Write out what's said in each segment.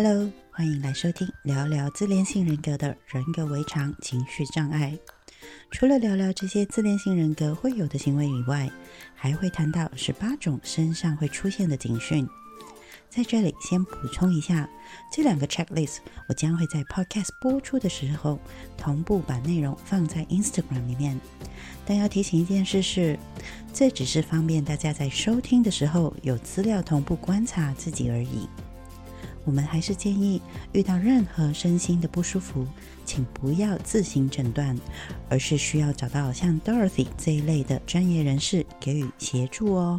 Hello，欢迎来收听聊聊自恋性人格的人格围常情绪障碍。除了聊聊这些自恋性人格会有的行为以外，还会谈到十八种身上会出现的警讯。在这里先补充一下，这两个 checklist 我将会在 podcast 播出的时候同步把内容放在 Instagram 里面。但要提醒一件事是，这只是方便大家在收听的时候有资料同步观察自己而已。我们还是建议，遇到任何身心的不舒服，请不要自行诊断，而是需要找到像 Dorothy 这一类的专业人士给予协助哦。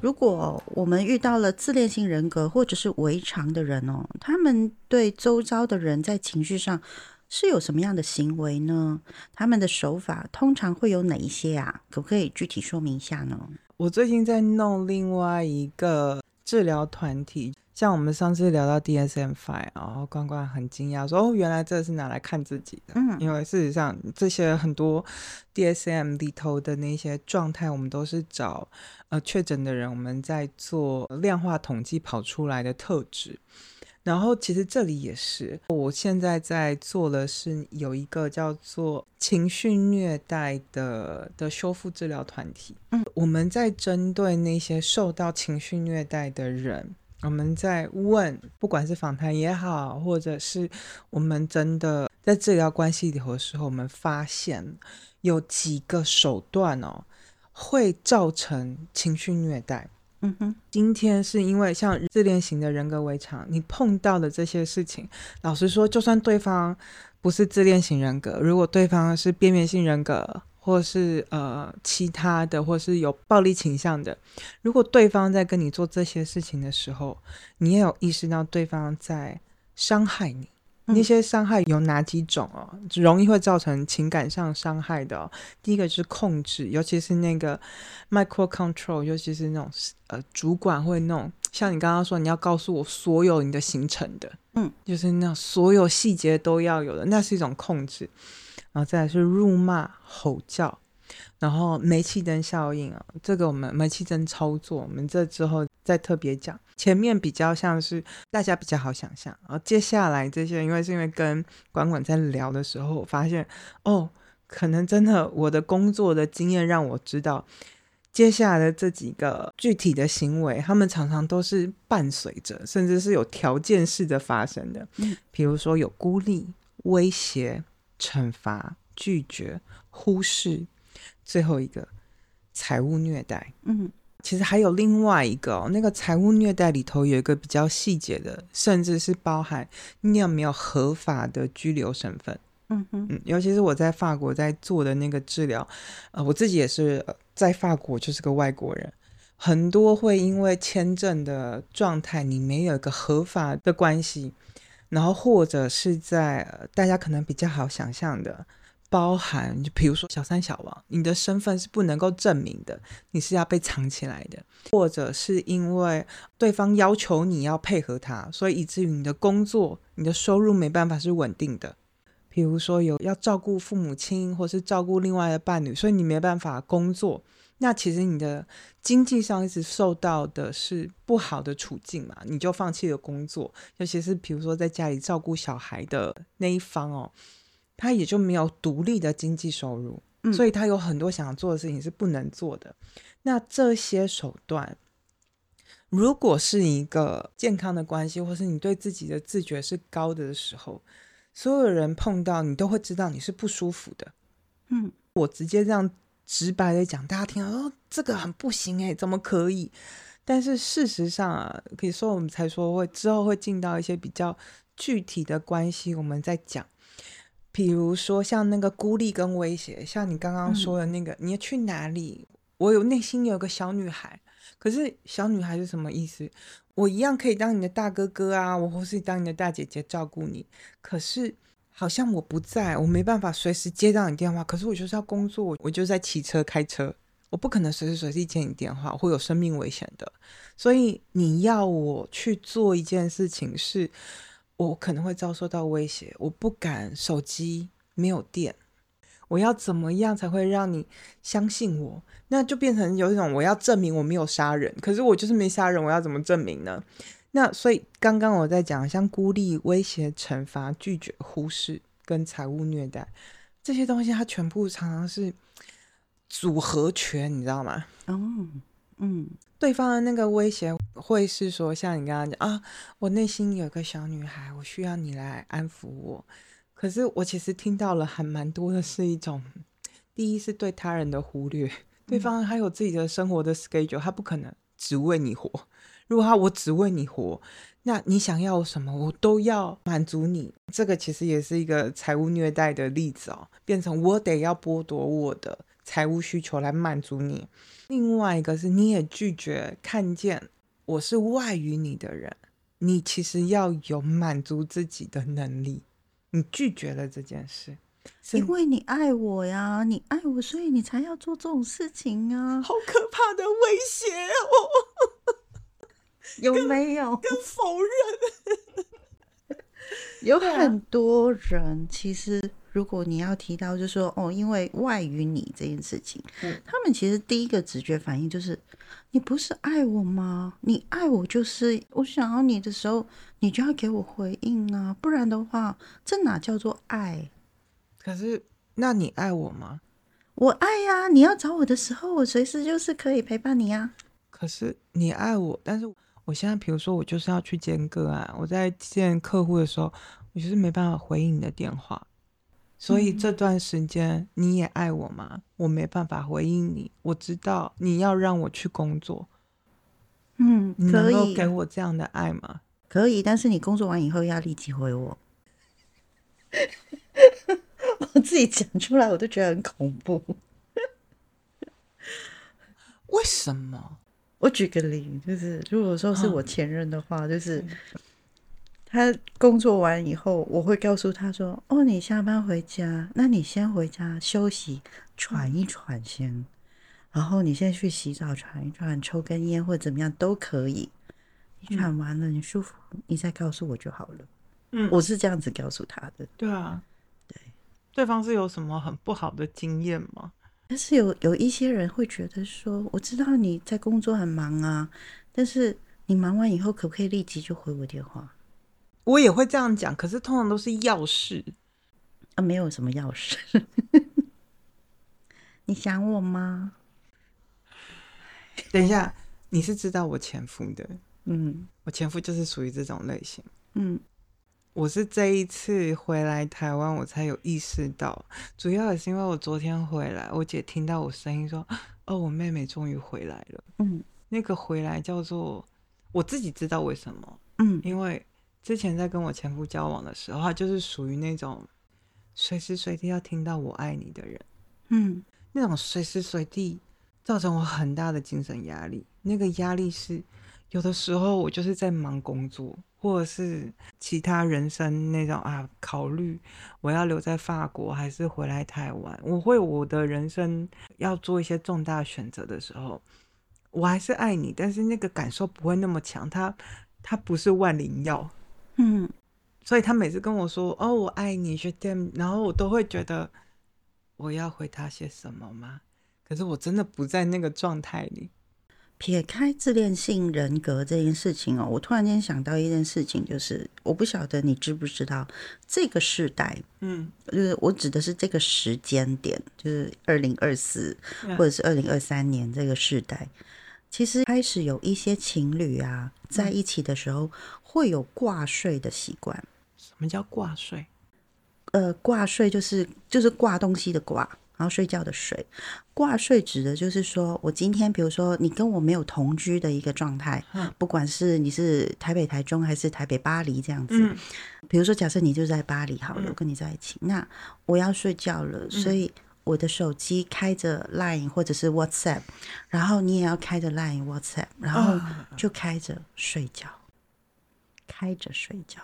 如果我们遇到了自恋性人格或者是围常的人哦，他们对周遭的人在情绪上是有什么样的行为呢？他们的手法通常会有哪一些啊？可不可以具体说明一下呢？我最近在弄另外一个治疗团体。像我们上次聊到 DSM Five，然后关关很惊讶说：“哦，原来这是拿来看自己的。”嗯，因为事实上这些很多 DSM 里头的那些状态，我们都是找呃确诊的人，我们在做量化统计跑出来的特质。然后其实这里也是，我现在在做的是有一个叫做情绪虐待的的修复治疗团体。嗯，我们在针对那些受到情绪虐待的人。我们在问，不管是访谈也好，或者是我们真的在治疗关系里头的时候，我们发现有几个手段哦，会造成情绪虐待。嗯哼，今天是因为像自恋型的人格围常，你碰到的这些事情，老实说，就算对方不是自恋型人格，如果对方是边缘性人格。或是呃其他的，或是有暴力倾向的，如果对方在跟你做这些事情的时候，你也有意识到对方在伤害你，那些伤害有哪几种哦？容易会造成情感上伤害的，第一个是控制，尤其是那个 micro control，尤其是那种呃主管会那种，像你刚刚说你要告诉我所有你的行程的，嗯，就是那种所有细节都要有的，那是一种控制。然后再来是辱骂、吼叫，然后煤气灯效应啊，这个我们煤气灯操作，我们这之后再特别讲。前面比较像是大家比较好想象，然后接下来这些，因为是因为跟管管在聊的时候，我发现哦，可能真的我的工作的经验让我知道，接下来的这几个具体的行为，他们常常都是伴随着，甚至是有条件式的发生的，比如说有孤立、威胁。惩罚、拒绝、忽视，最后一个财务虐待。嗯，其实还有另外一个哦，那个财务虐待里头有一个比较细节的，甚至是包含你有没有合法的居留身份。嗯哼，嗯，尤其是我在法国在做的那个治疗，呃，我自己也是在法国就是个外国人，很多会因为签证的状态，你没有一个合法的关系。然后或者是在大家可能比较好想象的，包含就比如说小三小王，你的身份是不能够证明的，你是要被藏起来的，或者是因为对方要求你要配合他，所以以至于你的工作、你的收入没办法是稳定的。比如说有要照顾父母亲，或是照顾另外的伴侣，所以你没办法工作。那其实你的经济上一直受到的是不好的处境嘛？你就放弃了工作，尤其是比如说在家里照顾小孩的那一方哦，他也就没有独立的经济收入，所以他有很多想要做的事情是不能做的。那这些手段，如果是一个健康的关系，或是你对自己的自觉是高的的时候，所有人碰到你都会知道你是不舒服的。嗯，我直接这样。直白的讲，大家听哦，这个很不行哎，怎么可以？但是事实上啊，可以说我们才说会之后会进到一些比较具体的关系，我们在讲，比如说像那个孤立跟威胁，像你刚刚说的那个，你要去哪里？我有内心有个小女孩，可是小女孩是什么意思？我一样可以当你的大哥哥啊，我或是当你的大姐姐照顾你，可是。好像我不在，我没办法随时接到你电话。可是我就是要工作，我就在骑车开车，我不可能随时随地接你电话，会有生命危险的。所以你要我去做一件事情，是我可能会遭受到威胁，我不敢手机没有电，我要怎么样才会让你相信我？那就变成有一种我要证明我没有杀人，可是我就是没杀人，我要怎么证明呢？那所以刚刚我在讲，像孤立、威胁、惩罚、拒绝、忽视跟财务虐待这些东西，它全部常常是组合拳，你知道吗？哦，嗯，对方的那个威胁会是说，像你刚刚讲啊，我内心有个小女孩，我需要你来安抚我。可是我其实听到了还蛮多的是一种，第一是对他人的忽略，对方还有自己的生活的 schedule，他不可能只为你活。如果他我只为你活，那你想要什么，我都要满足你。这个其实也是一个财务虐待的例子哦，变成我得要剥夺我的财务需求来满足你。另外一个是你也拒绝看见我是外于你的人，你其实要有满足自己的能力，你拒绝了这件事，因为你爱我呀，你爱我，所以你才要做这种事情啊！好可怕的威胁哦！有没有？跟否认，有很多人其实，如果你要提到，就说哦，因为外于你这件事情，他们其实第一个直觉反应就是，你不是爱我吗？你爱我就是我想要你的时候，你就要给我回应啊，不然的话，这哪叫做爱？可是，那你爱我吗？我爱呀！你要找我的时候，我随时就是可以陪伴你啊。可是你爱我，但是。我现在，比如说，我就是要去见个案，我在见客户的时候，我就是没办法回应你的电话，所以这段时间你也爱我吗？我没办法回应你，我知道你要让我去工作，嗯，你能够给我这样的爱吗？可以，但是你工作完以后要立即回我。我自己讲出来，我都觉得很恐怖。为什么？我举个例，就是如果说是我前任的话，就是他工作完以后，我会告诉他说：“哦，你下班回家，那你先回家休息，喘一喘先，然后你先去洗澡，喘一喘，抽根烟或者怎么样都可以。你喘完了，你舒服，你再告诉我就好了。”嗯，我是这样子告诉他的。对啊，对，对方是有什么很不好的经验吗？但是有有一些人会觉得说，我知道你在工作很忙啊，但是你忙完以后可不可以立即就回我电话？我也会这样讲，可是通常都是要事啊，没有什么要事。你想我吗？等一下，你是知道我前夫的，嗯，我前夫就是属于这种类型，嗯。我是这一次回来台湾，我才有意识到，主要也是因为我昨天回来，我姐听到我声音说：“哦，我妹妹终于回来了。”嗯，那个回来叫做我自己知道为什么。嗯，因为之前在跟我前夫交往的时候，他就是属于那种随时随地要听到我爱你的人。嗯，那种随时随地造成我很大的精神压力，那个压力是有的时候我就是在忙工作。或者是其他人生那种啊，考虑我要留在法国还是回来台湾？我会我的人生要做一些重大选择的时候，我还是爱你，但是那个感受不会那么强。他他不是万灵药，嗯，所以他每次跟我说哦，我爱你，学 them，然后我都会觉得我要回他些什么吗？可是我真的不在那个状态里。撇开自恋性人格这件事情哦，我突然间想到一件事情，就是我不晓得你知不知道，这个时代，嗯，就是我指的是这个时间点，就是二零二四或者是二零二三年这个时代，其实开始有一些情侣啊，在一起的时候会有挂睡的习惯。什么叫挂睡？呃，挂睡就是就是挂东西的挂。然后睡觉的睡，挂睡指的就是说，我今天比如说你跟我没有同居的一个状态，不管是你是台北、台中还是台北、巴黎这样子，比如说假设你就在巴黎好了，我跟你在一起，那我要睡觉了，所以我的手机开着 Line 或者是 WhatsApp，然后你也要开着 Line、WhatsApp，然后就开着睡觉，开着睡觉。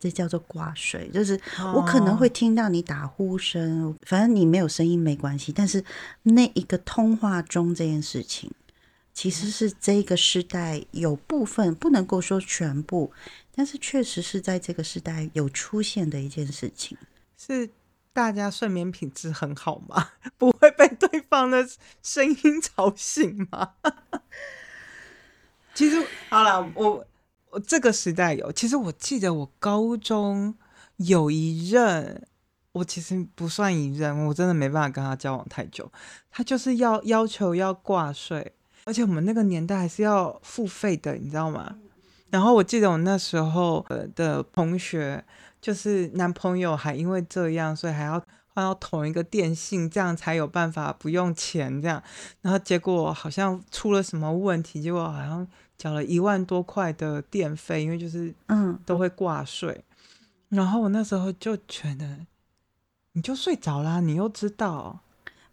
这叫做挂水，就是我可能会听到你打呼声，反正你没有声音没关系。但是那一个通话中这件事情，其实是这个时代有部分不能够说全部，但是确实是在这个时代有出现的一件事情。是大家睡眠品质很好吗？不会被对方的声音吵醒吗？其实好了，我。我这个时代有。其实我记得我高中有一任，我其实不算一任，我真的没办法跟他交往太久。他就是要要求要挂税，而且我们那个年代还是要付费的，你知道吗？然后我记得我那时候的同学，就是男朋友还因为这样，所以还要换到同一个电信，这样才有办法不用钱这样。然后结果好像出了什么问题，结果好像缴了一万多块的电费，因为就是嗯都会挂税。然后我那时候就觉得，你就睡着啦，你又知道。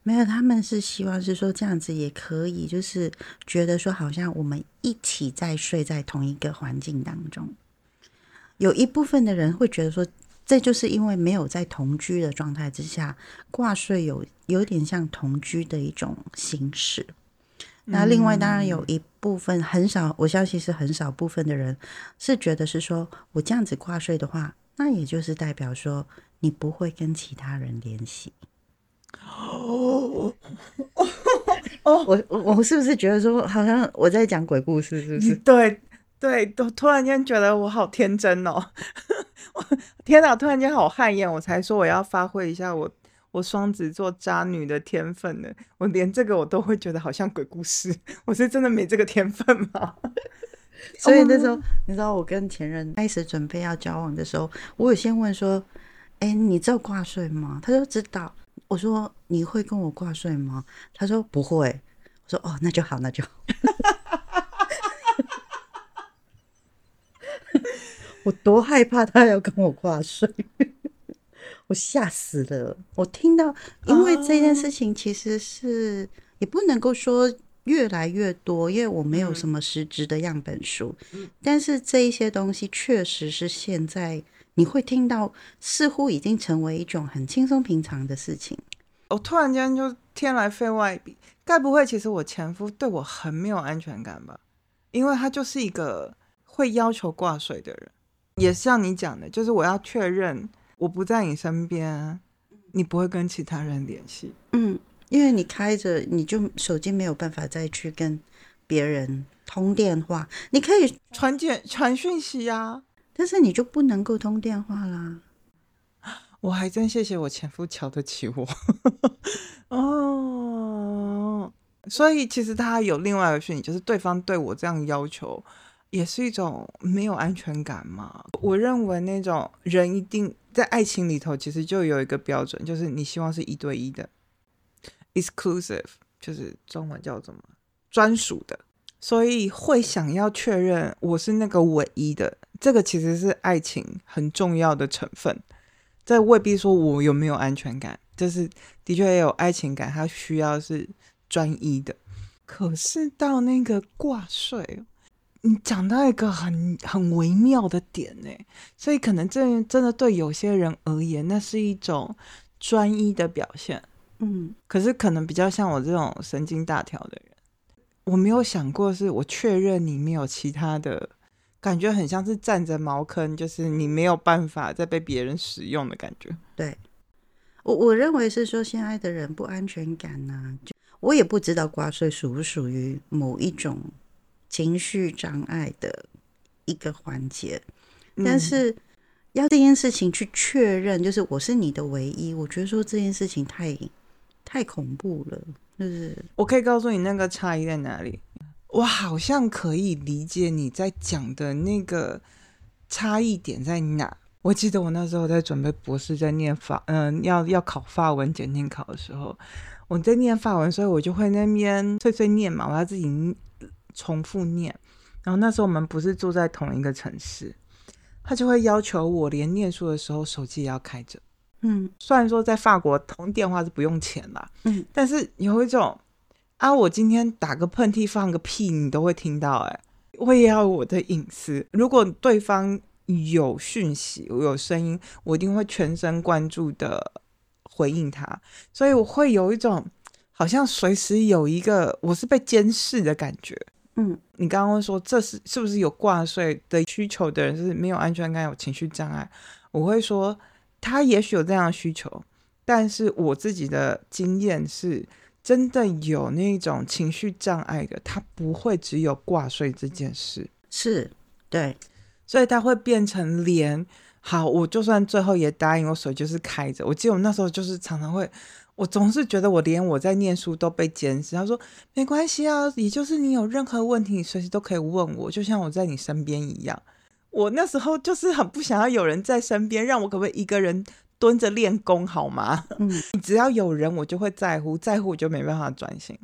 没有，他们是希望是说这样子也可以，就是觉得说好像我们一起在睡在同一个环境当中。有一部分的人会觉得说，这就是因为没有在同居的状态之下挂睡，有有点像同居的一种形式。那另外当然有一部分很少，我相信是很少部分的人是觉得是说我这样子挂睡的话，那也就是代表说你不会跟其他人联系。哦，哦，我我是不是觉得说，好像我在讲鬼故事，是不是？对对，都突然间觉得我好天真哦！天哪，突然间好汗颜，我才说我要发挥一下我我双子座渣女的天分呢。我连这个我都会觉得好像鬼故事，我是真的没这个天分吗？所以那时候，你知道我跟前任开始准备要交往的时候，我有先问说：“哎，你知道挂睡吗？”他说知道。我说你会跟我挂睡吗？他说不会。我说哦，那就好，那就好。我多害怕他要跟我挂睡，我吓死了。我听到，因为这件事情其实是也不能够说越来越多，因为我没有什么实质的样本书。但是这一些东西确实是现在。你会听到，似乎已经成为一种很轻松平常的事情。我突然间就天来飞外笔，该不会其实我前夫对我很没有安全感吧？因为他就是一个会要求挂水的人，也像你讲的，就是我要确认我不在你身边，你不会跟其他人联系。嗯，因为你开着，你就手机没有办法再去跟别人通电话，你可以传简传讯息呀。但是你就不能够通电话啦！我还真谢谢我前夫瞧得起我 哦。所以其实他有另外一个讯息，就是对方对我这样要求，也是一种没有安全感嘛。我认为那种人一定在爱情里头，其实就有一个标准，就是你希望是一对一的，exclusive，就是中文叫什么专属的。所以会想要确认我是那个唯一的，这个其实是爱情很重要的成分。这未必说我有没有安全感，就是的确也有爱情感，它需要是专一的。可是到那个挂税，你讲到一个很很微妙的点呢，所以可能这真的对有些人而言，那是一种专一的表现。嗯，可是可能比较像我这种神经大条的人。我没有想过，是我确认你没有其他的感觉，很像是站着茅坑，就是你没有办法再被别人使用的感觉。对，我我认为是说，现在的人不安全感呢，就我也不知道挂税属不属于某一种情绪障碍的一个环节，但是要这件事情去确认，就是我是你的唯一，我觉得说这件事情太太恐怖了。就是我可以告诉你那个差异在哪里。我好像可以理解你在讲的那个差异点在哪。我记得我那时候在准备博士，在念法，嗯，要要考法文检定考的时候，我在念法文，所以我就会那边碎碎念嘛，我要自己重复念。然后那时候我们不是住在同一个城市，他就会要求我连念书的时候手机也要开着。嗯，虽然说在法国通电话是不用钱啦，嗯，但是有一种啊，我今天打个喷嚏、放个屁，你都会听到，哎，我也要我的隐私。如果对方有讯息、有声音，我一定会全神贯注的回应他，所以我会有一种好像随时有一个我是被监视的感觉。嗯，你刚刚说这是是不是有挂税的需求的人是没有安全感、有情绪障碍？我会说。他也许有这样的需求，但是我自己的经验是，真的有那种情绪障碍的，他不会只有挂税这件事。是对，所以他会变成连好，我就算最后也答应，我手就是开着。我记得我那时候就是常常会，我总是觉得我连我在念书都被监视。他说没关系啊，也就是你有任何问题，你随时都可以问我，就像我在你身边一样。我那时候就是很不想要有人在身边，让我可不可以一个人蹲着练功好吗？嗯，只要有人，我就会在乎，在乎我就没办法专心。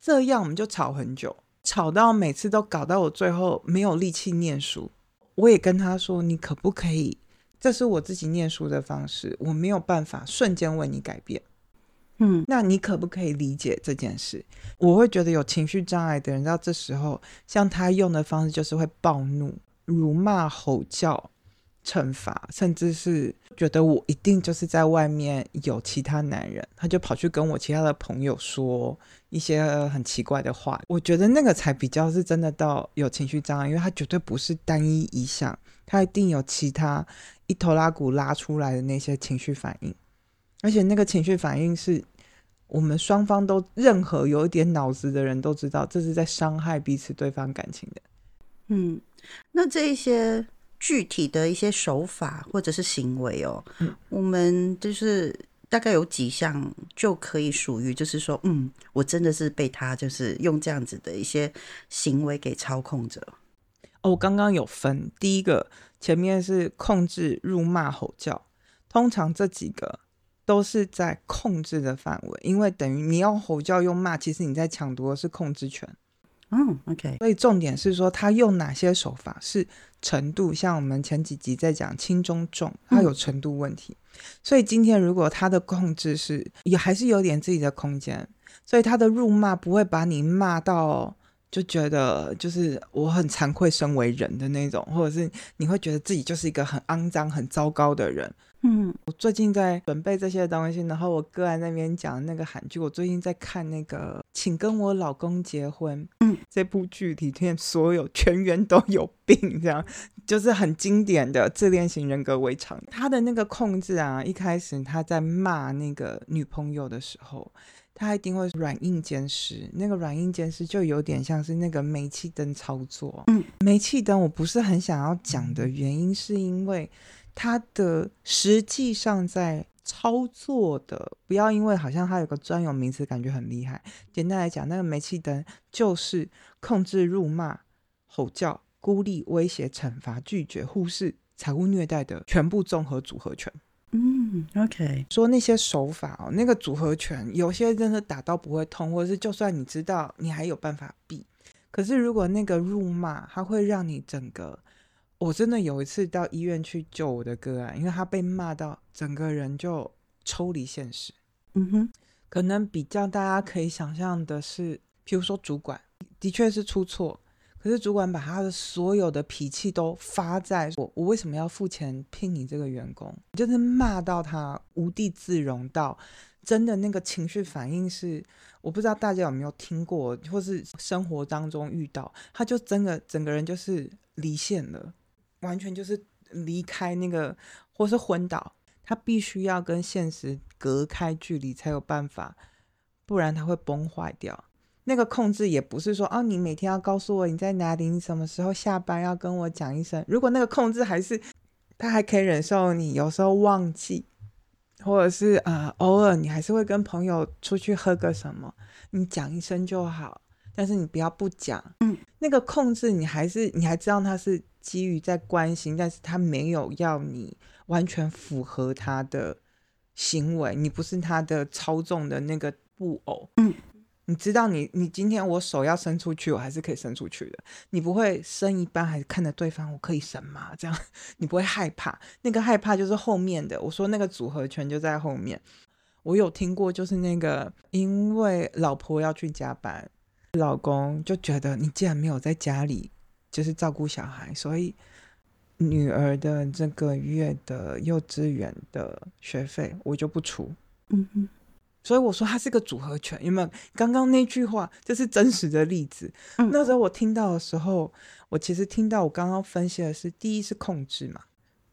这样我们就吵很久，吵到每次都搞到我最后没有力气念书。我也跟他说：“你可不可以？这是我自己念书的方式，我没有办法瞬间为你改变。嗯，那你可不可以理解这件事？我会觉得有情绪障碍的人，到这时候像他用的方式就是会暴怒、辱骂、吼叫。”惩罚，甚至是觉得我一定就是在外面有其他男人，他就跑去跟我其他的朋友说一些很奇怪的话。我觉得那个才比较是真的到有情绪障碍，因为他绝对不是单一一项，他一定有其他一头拉骨拉出来的那些情绪反应，而且那个情绪反应是我们双方都任何有一点脑子的人都知道，这是在伤害彼此对方感情的。嗯，那这一些。具体的一些手法或者是行为哦，我们就是大概有几项就可以属于，就是说，嗯，我真的是被他就是用这样子的一些行为给操控着。哦，我刚刚有分，第一个前面是控制、辱骂、吼叫，通常这几个都是在控制的范围，因为等于你要吼叫又骂，其实你在抢夺的是控制权。嗯，OK。所以重点是说他用哪些手法是程度，像我们前几集在讲轻中重，它有程度问题。所以今天如果他的控制是也还是有点自己的空间，所以他的辱骂不会把你骂到就觉得就是我很惭愧身为人的那种，或者是你会觉得自己就是一个很肮脏、很糟糕的人。嗯，我最近在准备这些东西，然后我哥在那边讲那个韩剧，我最近在看那个《请跟我老公结婚》。嗯，这部剧里面所有全员都有病，这样就是很经典的自恋型人格围场。他的那个控制啊，一开始他在骂那个女朋友的时候，他一定会软硬兼施。那个软硬兼施就有点像是那个煤气灯操作。嗯，煤气灯我不是很想要讲的原因，是因为。它的实际上在操作的，不要因为好像它有个专有名词，感觉很厉害。简单来讲，那个煤气灯就是控制、辱骂、吼叫、孤立、威胁、惩罚、拒绝、忽视、财务虐待的全部综合组合拳。嗯，OK。说那些手法哦，那个组合拳有些真的打到不会痛，或者是就算你知道，你还有办法避。可是如果那个辱骂，它会让你整个。我真的有一次到医院去救我的哥啊，因为他被骂到整个人就抽离现实。嗯哼，可能比较大家可以想象的是，譬如说主管的确是出错，可是主管把他的所有的脾气都发在我，我为什么要付钱聘你这个员工？就是骂到他无地自容，到真的那个情绪反应是，我不知道大家有没有听过，或是生活当中遇到，他就真的整个人就是离线了。完全就是离开那个，或是昏倒，他必须要跟现实隔开距离才有办法，不然他会崩坏掉。那个控制也不是说，哦，你每天要告诉我你在哪里，你什么时候下班要跟我讲一声。如果那个控制还是他还可以忍受你有时候忘记，或者是啊偶尔你还是会跟朋友出去喝个什么，你讲一声就好，但是你不要不讲。嗯，那个控制你还是你还知道他是。基于在关心，但是他没有要你完全符合他的行为，你不是他的操纵的那个布偶。嗯，你知道，你你今天我手要伸出去，我还是可以伸出去的。你不会伸一半，还是看着对方，我可以伸吗？这样 你不会害怕？那个害怕就是后面的。我说那个组合拳就在后面。我有听过，就是那个因为老婆要去加班，老公就觉得你既然没有在家里。就是照顾小孩，所以女儿的这个月的幼稚园的学费我就不出。嗯哼，所以我说它是个组合拳，有没有？刚刚那句话这是真实的例子。那时候我听到的时候，我其实听到我刚刚分析的是：第一是控制嘛，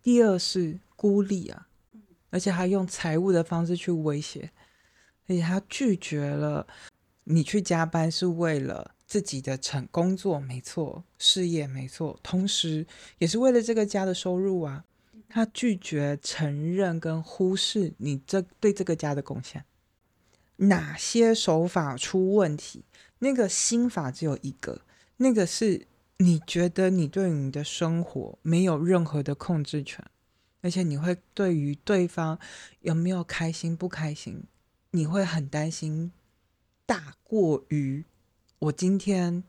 第二是孤立啊，而且还用财务的方式去威胁，而且他拒绝了你去加班是为了。自己的成工作没错，事业没错，同时也是为了这个家的收入啊。他拒绝承认跟忽视你这对这个家的贡献。哪些手法出问题？那个心法只有一个，那个是你觉得你对你的生活没有任何的控制权，而且你会对于对方有没有开心不开心，你会很担心，大过于。我今天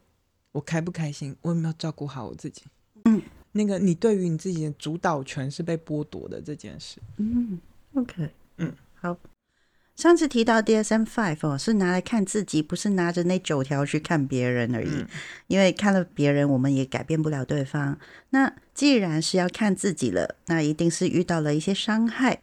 我开不开心？我有没有照顾好我自己？嗯，那个你对于你自己的主导权是被剥夺的这件事。嗯，OK，嗯，好。上次提到 DSM Five 哦，是拿来看自己，不是拿着那九条去看别人而已。因为看了别人，我们也改变不了对方。那既然是要看自己了，那一定是遇到了一些伤害。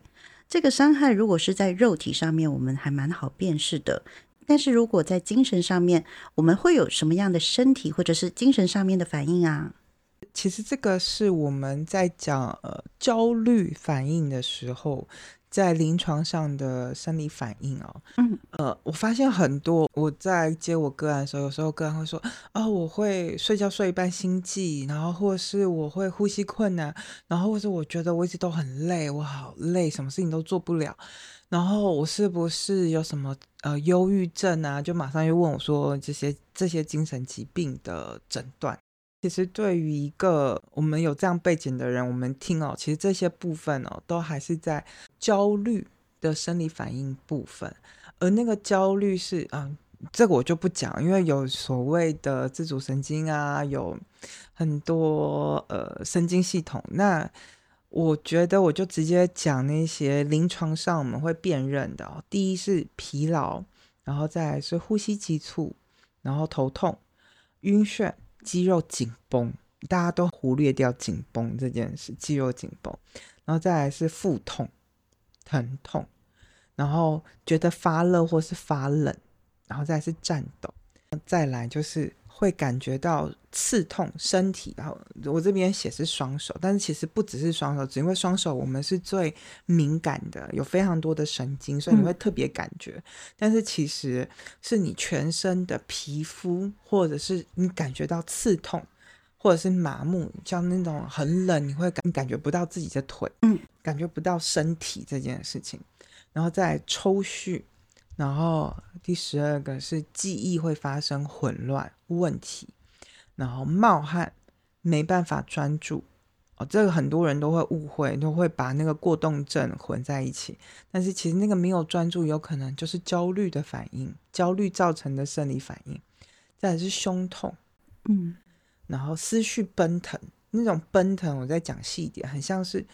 这个伤害如果是在肉体上面，我们还蛮好辨识的。但是如果在精神上面，我们会有什么样的身体或者是精神上面的反应啊？其实这个是我们在讲呃焦虑反应的时候。在临床上的生理反应哦，嗯，呃，我发现很多我在接我个案的时候，有时候个案会说，啊，我会睡觉睡一半心悸，然后或是我会呼吸困难，然后或是我觉得我一直都很累，我好累，什么事情都做不了，然后我是不是有什么呃忧郁症啊？就马上又问我说这些这些精神疾病的诊断。其实对于一个我们有这样背景的人，我们听哦，其实这些部分哦，都还是在焦虑的生理反应部分，而那个焦虑是啊，这个我就不讲，因为有所谓的自主神经啊，有很多呃神经系统。那我觉得我就直接讲那些临床上我们会辨认的哦，第一是疲劳，然后再是呼吸急促，然后头痛、晕眩。肌肉紧绷，大家都忽略掉紧绷这件事。肌肉紧绷，然后再来是腹痛、疼痛，然后觉得发热或是发冷，然后再是颤抖，再来就是会感觉到刺痛身体。然后我这边写是双手，但是其实不只是双手，只因为双手我们是最敏感的，有非常多的神经，所以你会特别感觉。但是其实是你全身的皮肤，或者是你感觉到刺痛，或者是麻木，像那种很冷，你会感感觉不到自己的腿，嗯，感觉不到身体这件事情，然后再抽搐。然后第十二个是记忆会发生混乱问题，然后冒汗，没办法专注哦，这个很多人都会误会，都会把那个过动症混在一起。但是其实那个没有专注，有可能就是焦虑的反应，焦虑造成的生理反应。再是胸痛，嗯，然后思绪奔腾，那种奔腾我再讲细一点，很像是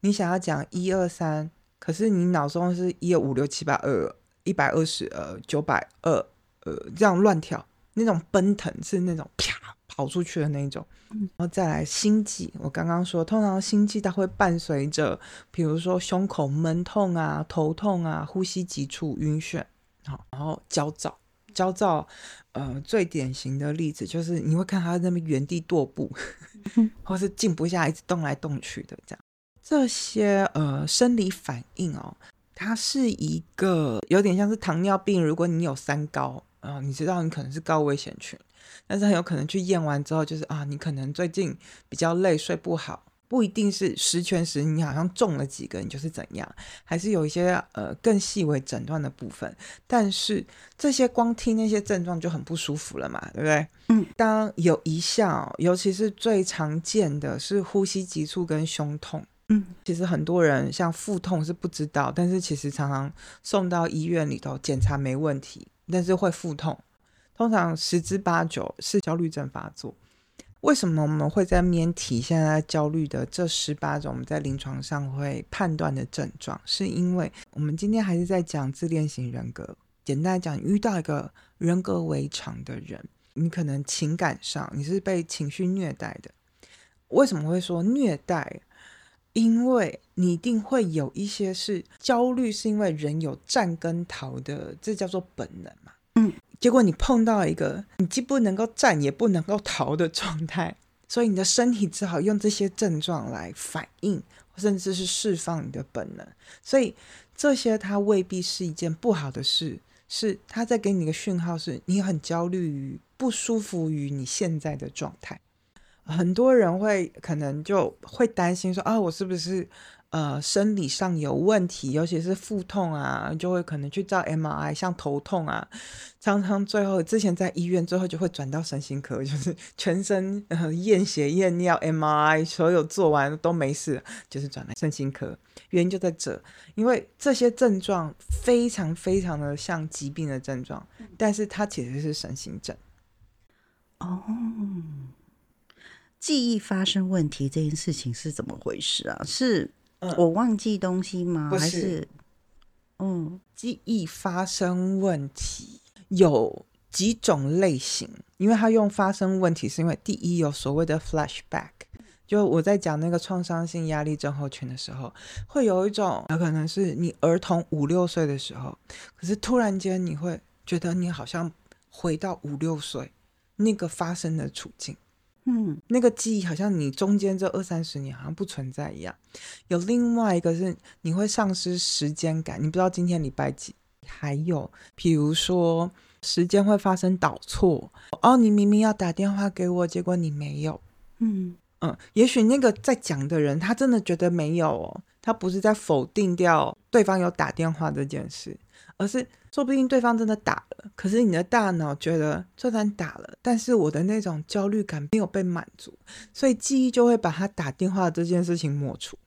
你想要讲一二三，可是你脑中是一二五六七八二。一百二十呃九百二呃这样乱跳，那种奔腾是那种啪跑出去的那种，然后再来心悸。我刚刚说，通常心悸它会伴随着，比如说胸口闷痛啊、头痛啊、呼吸急促、晕眩，好，然后焦躁。焦躁，呃，最典型的例子就是你会看他那边原地踱步，或是静不下，一直动来动去的这样。这些呃生理反应哦。它是一个有点像是糖尿病，如果你有三高啊，你知道你可能是高危险群，但是很有可能去验完之后，就是啊，你可能最近比较累，睡不好，不一定是十全十，你好像中了几个，你就是怎样，还是有一些呃更细微诊断的部分，但是这些光听那些症状就很不舒服了嘛，对不对？嗯，当有一项，尤其是最常见的是呼吸急促跟胸痛。嗯，其实很多人像腹痛是不知道，但是其实常常送到医院里头检查没问题，但是会腹痛，通常十之八九是焦虑症发作。为什么我们会在面体现在焦虑的这十八种我们在临床上会判断的症状？是因为我们今天还是在讲自恋型人格。简单来讲，遇到一个人格违常的人，你可能情感上你是被情绪虐待的。为什么会说虐待？因为你一定会有一些是焦虑，是因为人有战跟逃的，这叫做本能嘛。嗯，结果你碰到一个你既不能够战也不能够逃的状态，所以你的身体只好用这些症状来反应，甚至是释放你的本能。所以这些它未必是一件不好的事，是它在给你一个讯号，是你很焦虑于不舒服于你现在的状态。很多人会可能就会担心说啊，我是不是？呃，生理上有问题，尤其是腹痛啊，就会可能去照 MRI，像头痛啊，常常最后之前在医院，最后就会转到神经科，就是全身验血验尿 MRI，所有做完都没事，就是转来神经科。原因就在这，因为这些症状非常非常的像疾病的症状，但是它其实是神经症。哦，记忆发生问题这件事情是怎么回事啊？是？我忘记东西吗？还是，嗯，记忆发生问题有几种类型？因为他用发生问题，是因为第一有所谓的 flashback，就我在讲那个创伤性压力症候群的时候，会有一种有可能是你儿童五六岁的时候，可是突然间你会觉得你好像回到五六岁那个发生的处境。嗯，那个记忆好像你中间这二三十年好像不存在一样。有另外一个是你会丧失时间感，你不知道今天礼拜几。还有，比如说时间会发生倒错，哦，你明明要打电话给我，结果你没有。嗯嗯，也许那个在讲的人他真的觉得没有哦，他不是在否定掉对方有打电话这件事。而是说不定对方真的打了，可是你的大脑觉得就算打了，但是我的那种焦虑感没有被满足，所以记忆就会把他打电话这件事情抹除。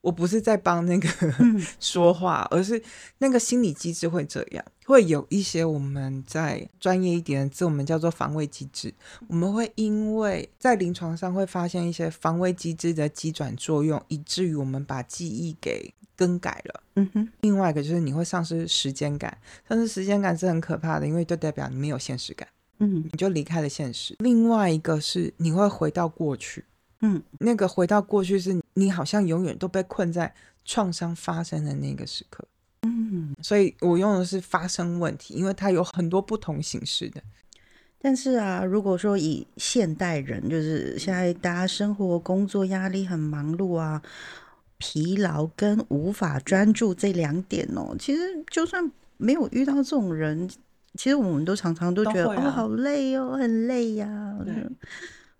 我不是在帮那个 说话，而是那个心理机制会这样，会有一些我们在专业一点的字，我们叫做防卫机制。我们会因为在临床上会发现一些防卫机制的机转作用，以至于我们把记忆给更改了。嗯哼。另外一个就是你会丧失时间感，丧失时间感是很可怕的，因为就代表你没有现实感。嗯，你就离开了现实。另外一个是你会回到过去。嗯，那个回到过去是你好像永远都被困在创伤发生的那个时刻。嗯，所以我用的是发生问题，因为它有很多不同形式的。但是啊，如果说以现代人，就是现在大家生活工作压力很忙碌啊，疲劳跟无法专注这两点哦，其实就算没有遇到这种人，其实我们都常常都觉得哦，好累哦，很累呀。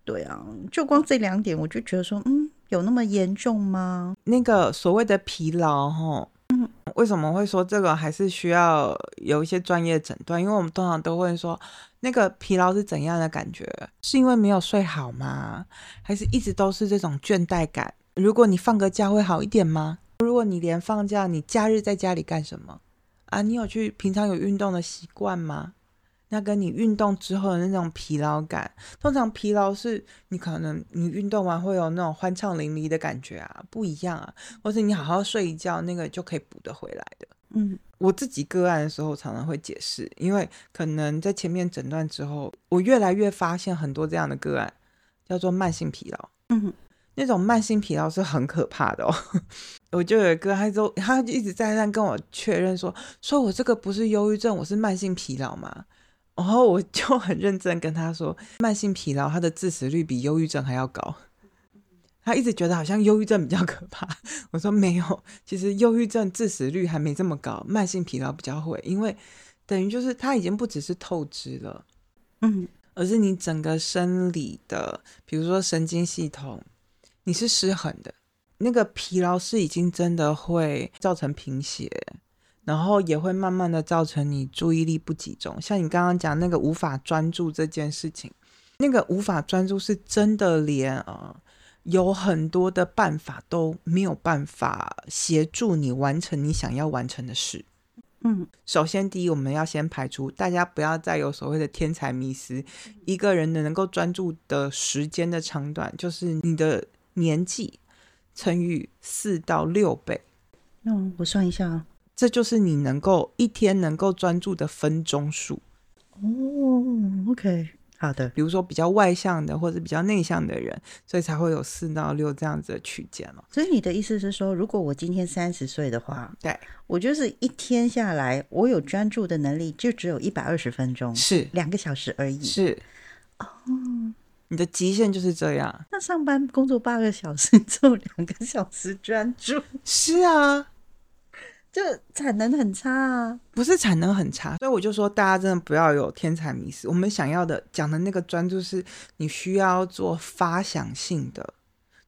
对啊，就光这两点，我就觉得说，嗯，有那么严重吗？那个所谓的疲劳，哈，嗯，为什么会说这个还是需要有一些专业诊断？因为我们通常都会说，那个疲劳是怎样的感觉？是因为没有睡好吗？还是一直都是这种倦怠感？如果你放个假会好一点吗？如果你连放假，你假日在家里干什么？啊，你有去平常有运动的习惯吗？那跟你运动之后的那种疲劳感，通常疲劳是你可能你运动完会有那种欢畅淋漓的感觉啊，不一样啊，或是你好好睡一觉，那个就可以补得回来的。嗯，我自己个案的时候常常会解释，因为可能在前面诊断之后，我越来越发现很多这样的个案叫做慢性疲劳。嗯，那种慢性疲劳是很可怕的哦。我就有一个，他说他就一直在那跟我确认说，说我这个不是忧郁症，我是慢性疲劳嘛。然后我就很认真跟他说，慢性疲劳它的致死率比忧郁症还要高。他一直觉得好像忧郁症比较可怕。我说没有，其实忧郁症致死率还没这么高，慢性疲劳比较会，因为等于就是它已经不只是透支了，嗯，而是你整个生理的，比如说神经系统，你是失衡的。那个疲劳是已经真的会造成贫血。然后也会慢慢的造成你注意力不集中，像你刚刚讲那个无法专注这件事情，那个无法专注是真的连呃有很多的办法都没有办法协助你完成你想要完成的事。嗯，首先第一，我们要先排除大家不要再有所谓的天才迷思，一个人的能够专注的时间的长短就是你的年纪乘以四到六倍。那，我算一下啊。这就是你能够一天能够专注的分钟数哦。OK，好的。比如说比较外向的或者比较内向的人，所以才会有四到六这样子的区间了。所以你的意思是说，如果我今天三十岁的话，对我就是一天下来，我有专注的能力就只有一百二十分钟，是两个小时而已。是哦，你的极限就是这样。那上班工作八个小时，只有两个小时专注，是啊。就产能很差啊，不是产能很差，所以我就说大家真的不要有天才迷思。我们想要的讲的那个专注是，你需要做发想性的，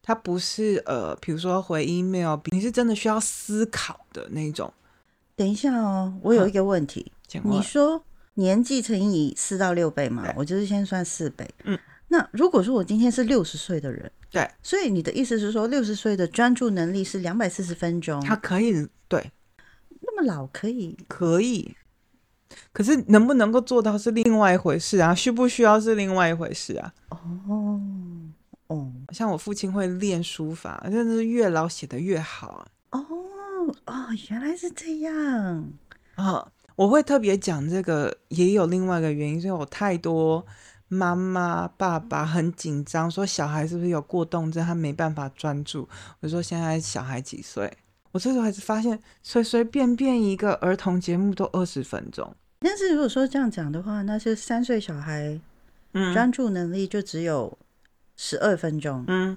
它不是呃，比如说回 email，你是真的需要思考的那种。等一下哦，我有一个问题，你说年纪乘以四到六倍嘛，我就是先算四倍。嗯，那如果说我今天是六十岁的人，对，所以你的意思是说，六十岁的专注能力是两百四十分钟，他可以对。老可以可以，可是能不能够做到是另外一回事啊，需不需要是另外一回事啊。哦哦，像我父亲会练书法，真的是越老写的越好。哦哦，原来是这样啊！我会特别讲这个，也有另外一个原因，因为我太多妈妈爸爸很紧张，说小孩是不是有过动症，他没办法专注。我说现在小孩几岁？我这时候还是发现，随随便便一个儿童节目都二十分钟。但是如果说这样讲的话，那是三岁小孩，专注能力就只有十二分钟。嗯，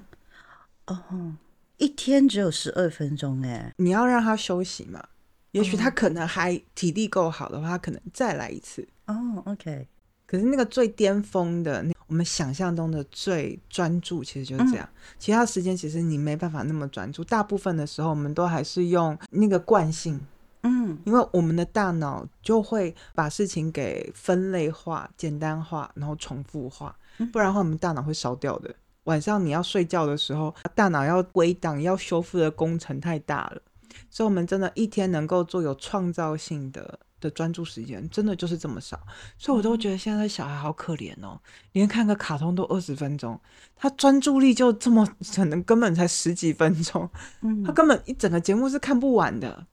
哦，一天只有十二分钟哎。你要让他休息嘛？也许他可能还体力够好的话，他可能再来一次。哦，OK。可是那个最巅峰的那。我们想象中的最专注，其实就是这样。其他时间其实你没办法那么专注。大部分的时候，我们都还是用那个惯性，嗯，因为我们的大脑就会把事情给分类化、简单化，然后重复化。不然的话，我们大脑会烧掉的。晚上你要睡觉的时候，大脑要归档、要修复的工程太大了，所以我们真的一天能够做有创造性的。的专注时间真的就是这么少，所以我都觉得现在小孩好可怜哦，连看个卡通都二十分钟，他专注力就这么可能根本才十几分钟，嗯，他根本一整个节目是看不完的。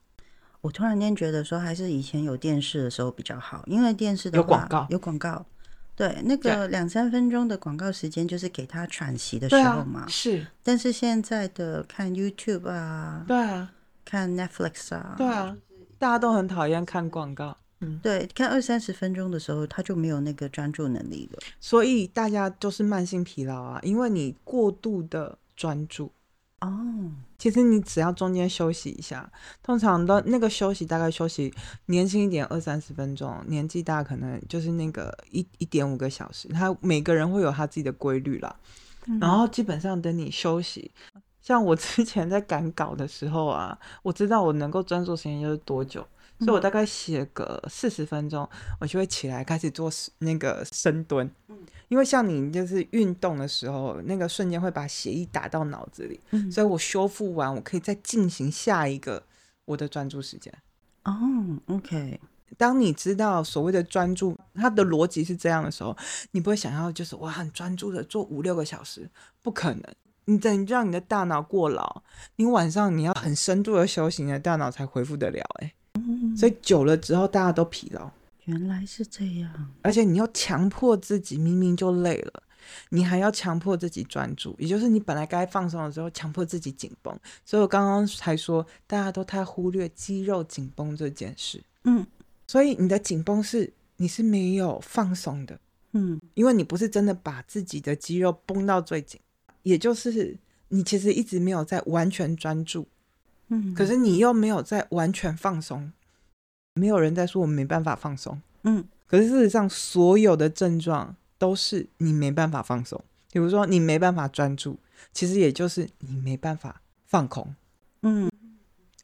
我突然间觉得说，还是以前有电视的时候比较好，因为电视有广告，有广告，对，那个两三分钟的广告时间就是给他喘息的时候嘛，是。但是现在的看 YouTube 啊，对啊，看 Netflix 啊，对啊。大家都很讨厌看广告，嗯，对，看二三十分钟的时候，他就没有那个专注能力了。所以大家就是慢性疲劳啊，因为你过度的专注哦。其实你只要中间休息一下，通常的那个休息大概休息年轻一点二三十分钟，年纪大可能就是那个一一点五个小时。他每个人会有他自己的规律啦，然后基本上等你休息。像我之前在赶稿的时候啊，我知道我能够专注时间就是多久，所以我大概写个四十分钟，我就会起来开始做那个深蹲。因为像你就是运动的时候，那个瞬间会把血液打到脑子里，所以我修复完，我可以再进行下一个我的专注时间。哦，OK。当你知道所谓的专注，它的逻辑是这样的时候，你不会想要就是我很专注的做五六个小时，不可能。你等让你的大脑过劳，你晚上你要很深度的休息，你的大脑才恢复得了。哎，所以久了之后大家都疲劳。原来是这样，而且你要强迫自己，明明就累了，你还要强迫自己专注，也就是你本来该放松的时候，强迫自己紧绷。所以我刚刚才说，大家都太忽略肌肉紧绷这件事。嗯，所以你的紧绷是你是没有放松的。嗯，因为你不是真的把自己的肌肉绷到最紧。也就是你其实一直没有在完全专注，嗯，可是你又没有在完全放松，没有人在说我们没办法放松，嗯，可是事实上所有的症状都是你没办法放松，比如说你没办法专注，其实也就是你没办法放空，嗯，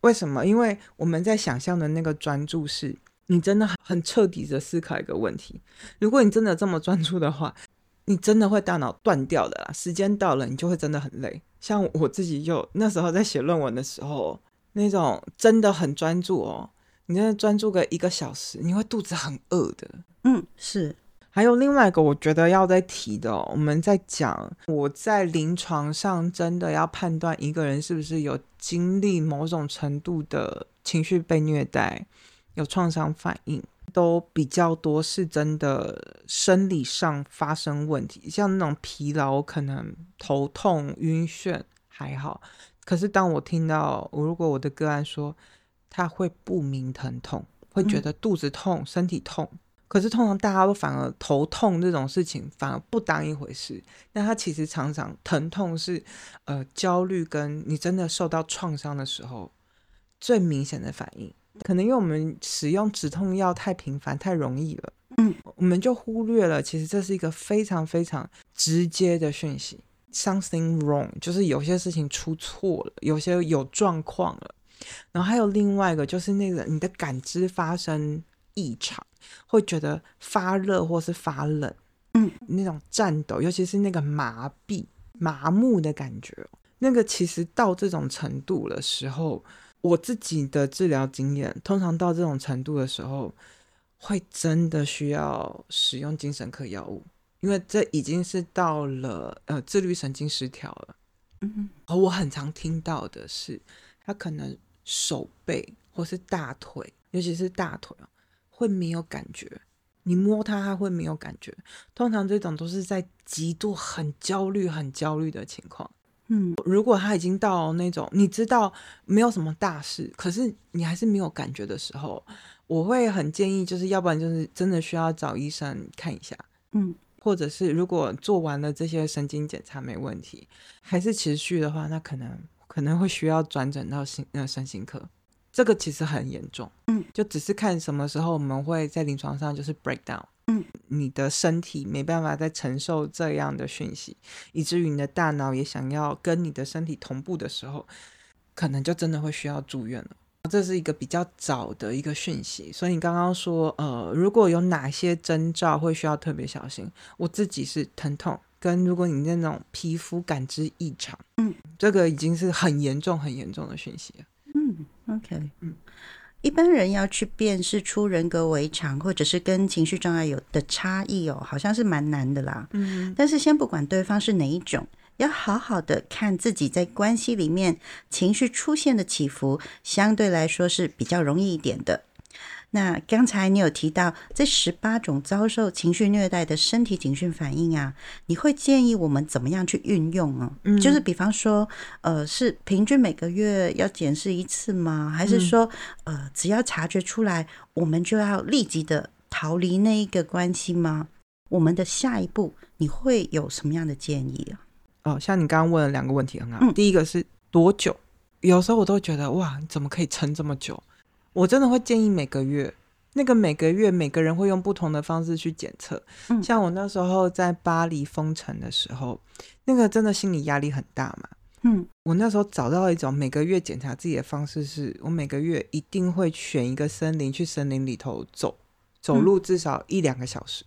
为什么？因为我们在想象的那个专注是，你真的很很彻底的思考一个问题，如果你真的这么专注的话。你真的会大脑断掉的啦，时间到了，你就会真的很累。像我自己就那时候在写论文的时候，那种真的很专注哦，你真的专注个一个小时，你会肚子很饿的。嗯，是。还有另外一个，我觉得要再提的，我们在讲我在临床上真的要判断一个人是不是有经历某种程度的情绪被虐待，有创伤反应。都比较多是真的生理上发生问题，像那种疲劳、可能头痛、晕眩还好。可是当我听到，我如果我的个案说他会不明疼痛，会觉得肚子痛、身体痛，可是通常大家都反而头痛这种事情反而不当一回事。那他其实常常疼痛是呃焦虑跟你真的受到创伤的时候最明显的反应。可能因为我们使用止痛药太频繁、太容易了，嗯，我们就忽略了，其实这是一个非常非常直接的讯息，something wrong，就是有些事情出错了，有些有状况了。然后还有另外一个，就是那个你的感知发生异常，会觉得发热或是发冷，嗯，那种颤抖，尤其是那个麻痹、麻木的感觉，那个其实到这种程度的时候。我自己的治疗经验，通常到这种程度的时候，会真的需要使用精神科药物，因为这已经是到了呃自律神经失调了。嗯，而我很常听到的是，他可能手背或是大腿，尤其是大腿啊，会没有感觉，你摸它，它会没有感觉。通常这种都是在极度很焦虑、很焦虑的情况。嗯，如果他已经到那种你知道没有什么大事，可是你还是没有感觉的时候，我会很建议，就是要不然就是真的需要找医生看一下，嗯，或者是如果做完了这些神经检查没问题，还是持续的话，那可能可能会需要转诊到心呃身心科，这个其实很严重，嗯，就只是看什么时候我们会在临床上就是 break down。嗯，你的身体没办法再承受这样的讯息，以至于你的大脑也想要跟你的身体同步的时候，可能就真的会需要住院了。这是一个比较早的一个讯息，所以你刚刚说，呃，如果有哪些征兆会需要特别小心？我自己是疼痛，跟如果你那种皮肤感知异常，嗯，这个已经是很严重、很严重的讯息了。嗯，OK，嗯。一般人要去辨识出人格违常，或者是跟情绪障碍有的差异哦，好像是蛮难的啦。嗯，但是先不管对方是哪一种，要好好的看自己在关系里面情绪出现的起伏，相对来说是比较容易一点的。那刚才你有提到这十八种遭受情绪虐待的身体警讯反应啊，你会建议我们怎么样去运用呢？嗯，就是比方说，呃，是平均每个月要检视一次吗？还是说，呃，只要察觉出来，我们就要立即的逃离那一个关系吗？我们的下一步你会有什么样的建议啊？哦，像你刚刚问了两个问题很好，第一个是多久？有时候我都觉得哇，你怎么可以撑这么久？我真的会建议每个月，那个每个月每个人会用不同的方式去检测。嗯，像我那时候在巴黎封城的时候，那个真的心理压力很大嘛。嗯，我那时候找到一种每个月检查自己的方式，是我每个月一定会选一个森林去森林里头走，走路至少一两个小时。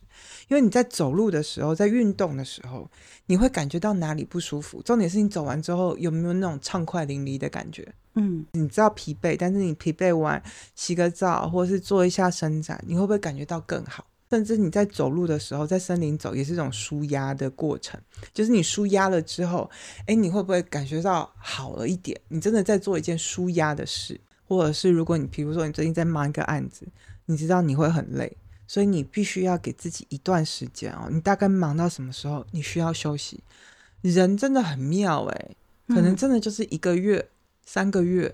因为你在走路的时候，在运动的时候，你会感觉到哪里不舒服？重点是你走完之后有没有那种畅快淋漓的感觉？嗯，你知道疲惫，但是你疲惫完洗个澡或者是做一下伸展，你会不会感觉到更好？甚至你在走路的时候，在森林走也是一种舒压的过程，就是你舒压了之后，哎，你会不会感觉到好了一点？你真的在做一件舒压的事，或者是如果你比如说你最近在忙一个案子，你知道你会很累。所以你必须要给自己一段时间哦，你大概忙到什么时候，你需要休息。人真的很妙诶，可能真的就是一个月、三个月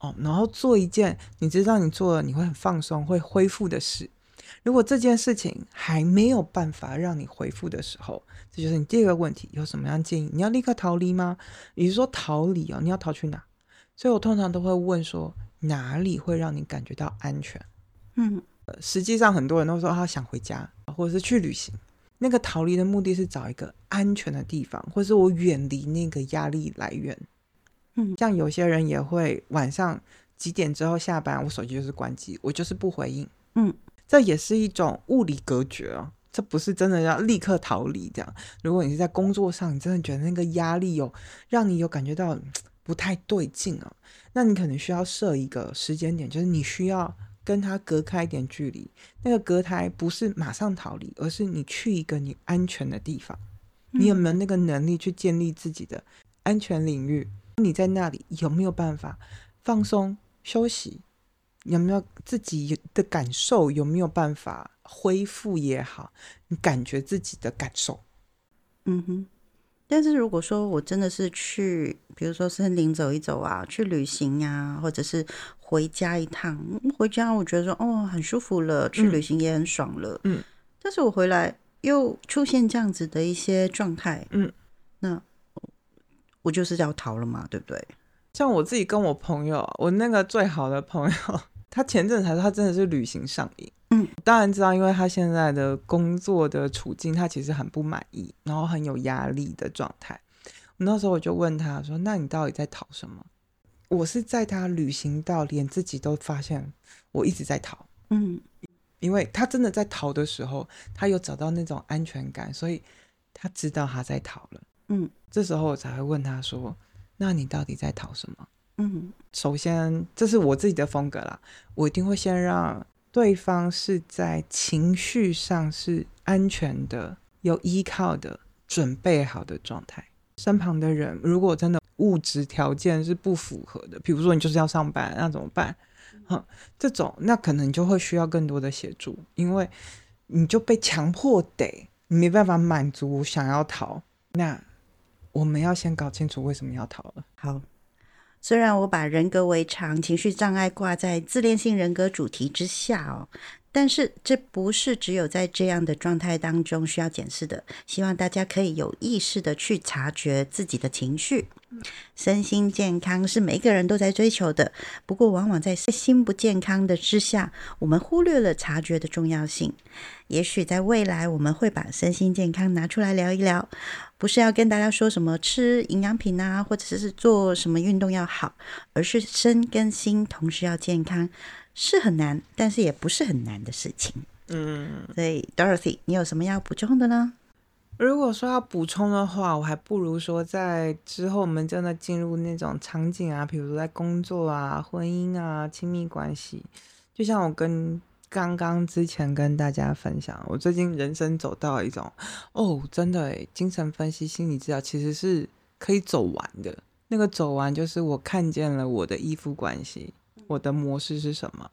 哦，然后做一件你知道你做了你会很放松、会恢复的事。如果这件事情还没有办法让你恢复的时候，这就是你第二个问题。有什么样建议？你要立刻逃离吗？你是说逃离哦？你要逃去哪？所以我通常都会问说，哪里会让你感觉到安全？嗯。实际上，很多人都说他想回家，或者是去旅行。那个逃离的目的是找一个安全的地方，或是我远离那个压力来源。嗯，像有些人也会晚上几点之后下班，我手机就是关机，我就是不回应。嗯，这也是一种物理隔绝哦，这不是真的要立刻逃离。这样，如果你是在工作上，你真的觉得那个压力有让你有感觉到不太对劲啊，那你可能需要设一个时间点，就是你需要。跟他隔开一点距离，那个隔台不是马上逃离，而是你去一个你安全的地方。你有没有那个能力去建立自己的安全领域？你在那里有没有办法放松休息？有没有自己的感受？有没有办法恢复也好？你感觉自己的感受？嗯哼。但是如果说我真的是去，比如说森林走一走啊，去旅行呀，或者是回家一趟，回家我觉得说哦很舒服了，去旅行也很爽了，嗯，但是我回来又出现这样子的一些状态，嗯，那我就是要逃了嘛，对不对？像我自己跟我朋友，我那个最好的朋友，他前阵才说他真的是旅行上瘾。嗯，当然知道，因为他现在的工作的处境，他其实很不满意，然后很有压力的状态。那时候我就问他说：“那你到底在逃什么？”我是在他旅行到连自己都发现我一直在逃。嗯，因为他真的在逃的时候，他有找到那种安全感，所以他知道他在逃了。嗯，这时候我才会问他说：“那你到底在逃什么？”嗯，首先这是我自己的风格啦，我一定会先让对方是在情绪上是安全的、有依靠的、准备好的状态。身旁的人如果真的物质条件是不符合的，比如说你就是要上班，那怎么办？哈，这种那可能就会需要更多的协助，因为你就被强迫得，你没办法满足想要逃。那我们要先搞清楚为什么要逃了。好。虽然我把人格违常、情绪障碍挂在自恋性人格主题之下哦，但是这不是只有在这样的状态当中需要检视的。希望大家可以有意识的去察觉自己的情绪。身心健康是每一个人都在追求的，不过往往在心不健康的之下，我们忽略了察觉的重要性。也许在未来，我们会把身心健康拿出来聊一聊。不是要跟大家说什么吃营养品啊，或者是做什么运动要好，而是身跟心同时要健康，是很难，但是也不是很难的事情。嗯，所以 Dorothy，你有什么要补充的呢？如果说要补充的话，我还不如说在之后我们真的进入那种场景啊，比如说在工作啊、婚姻啊、亲密关系，就像我跟。刚刚之前跟大家分享，我最近人生走到一种哦，真的精神分析、心理治疗其实是可以走完的。那个走完就是我看见了我的依附关系，我的模式是什么。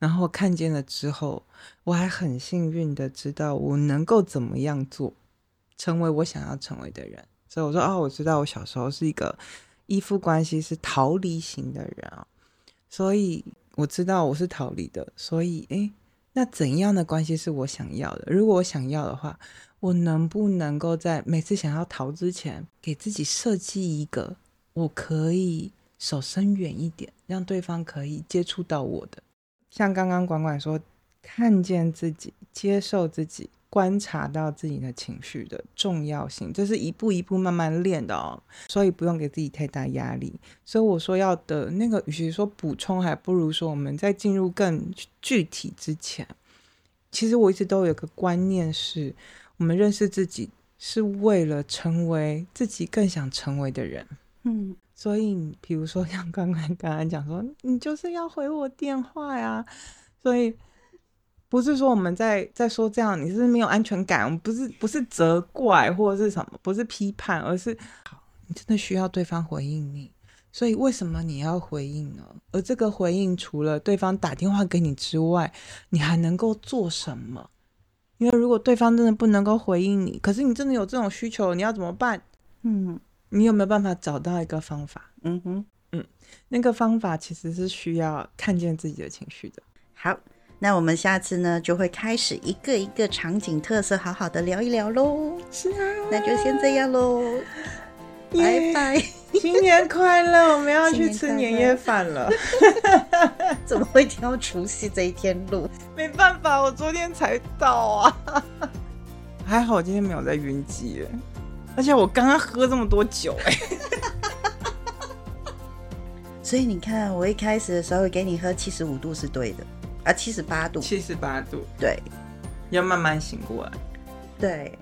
然后看见了之后，我还很幸运的知道我能够怎么样做，成为我想要成为的人。所以我说哦，我知道我小时候是一个依附关系是逃离型的人啊，所以。我知道我是逃离的，所以诶，那怎样的关系是我想要的？如果我想要的话，我能不能够在每次想要逃之前，给自己设计一个我可以手伸远一点，让对方可以接触到我的？像刚刚管管说，看见自己，接受自己。观察到自己的情绪的重要性，这是一步一步慢慢练的哦，所以不用给自己太大压力。所以我说要的那个，与其说补充，还不如说我们在进入更具体之前，其实我一直都有个观念是，我们认识自己是为了成为自己更想成为的人。嗯，所以比如说像刚 刚刚刚讲说，你就是要回我电话呀，所以。不是说我们在在说这样你是没有安全感，我们不是不是责怪或者是什么，不是批判，而是好，你真的需要对方回应你，所以为什么你要回应呢？而这个回应除了对方打电话给你之外，你还能够做什么？因为如果对方真的不能够回应你，可是你真的有这种需求，你要怎么办？嗯，你有没有办法找到一个方法？嗯哼，嗯，那个方法其实是需要看见自己的情绪的。好。那我们下次呢，就会开始一个一个场景特色，好好的聊一聊喽。是啊，那就先这样喽，拜拜，新年快乐！我们要去吃年夜饭了。怎么会挑除夕这一天录？没办法，我昨天才到啊。还好我今天没有在晕机，而且我刚刚喝这么多酒，哎。所以你看，我一开始的时候给你喝七十五度是对的。啊，七十八度，七十八度，对，要慢慢醒过来，对。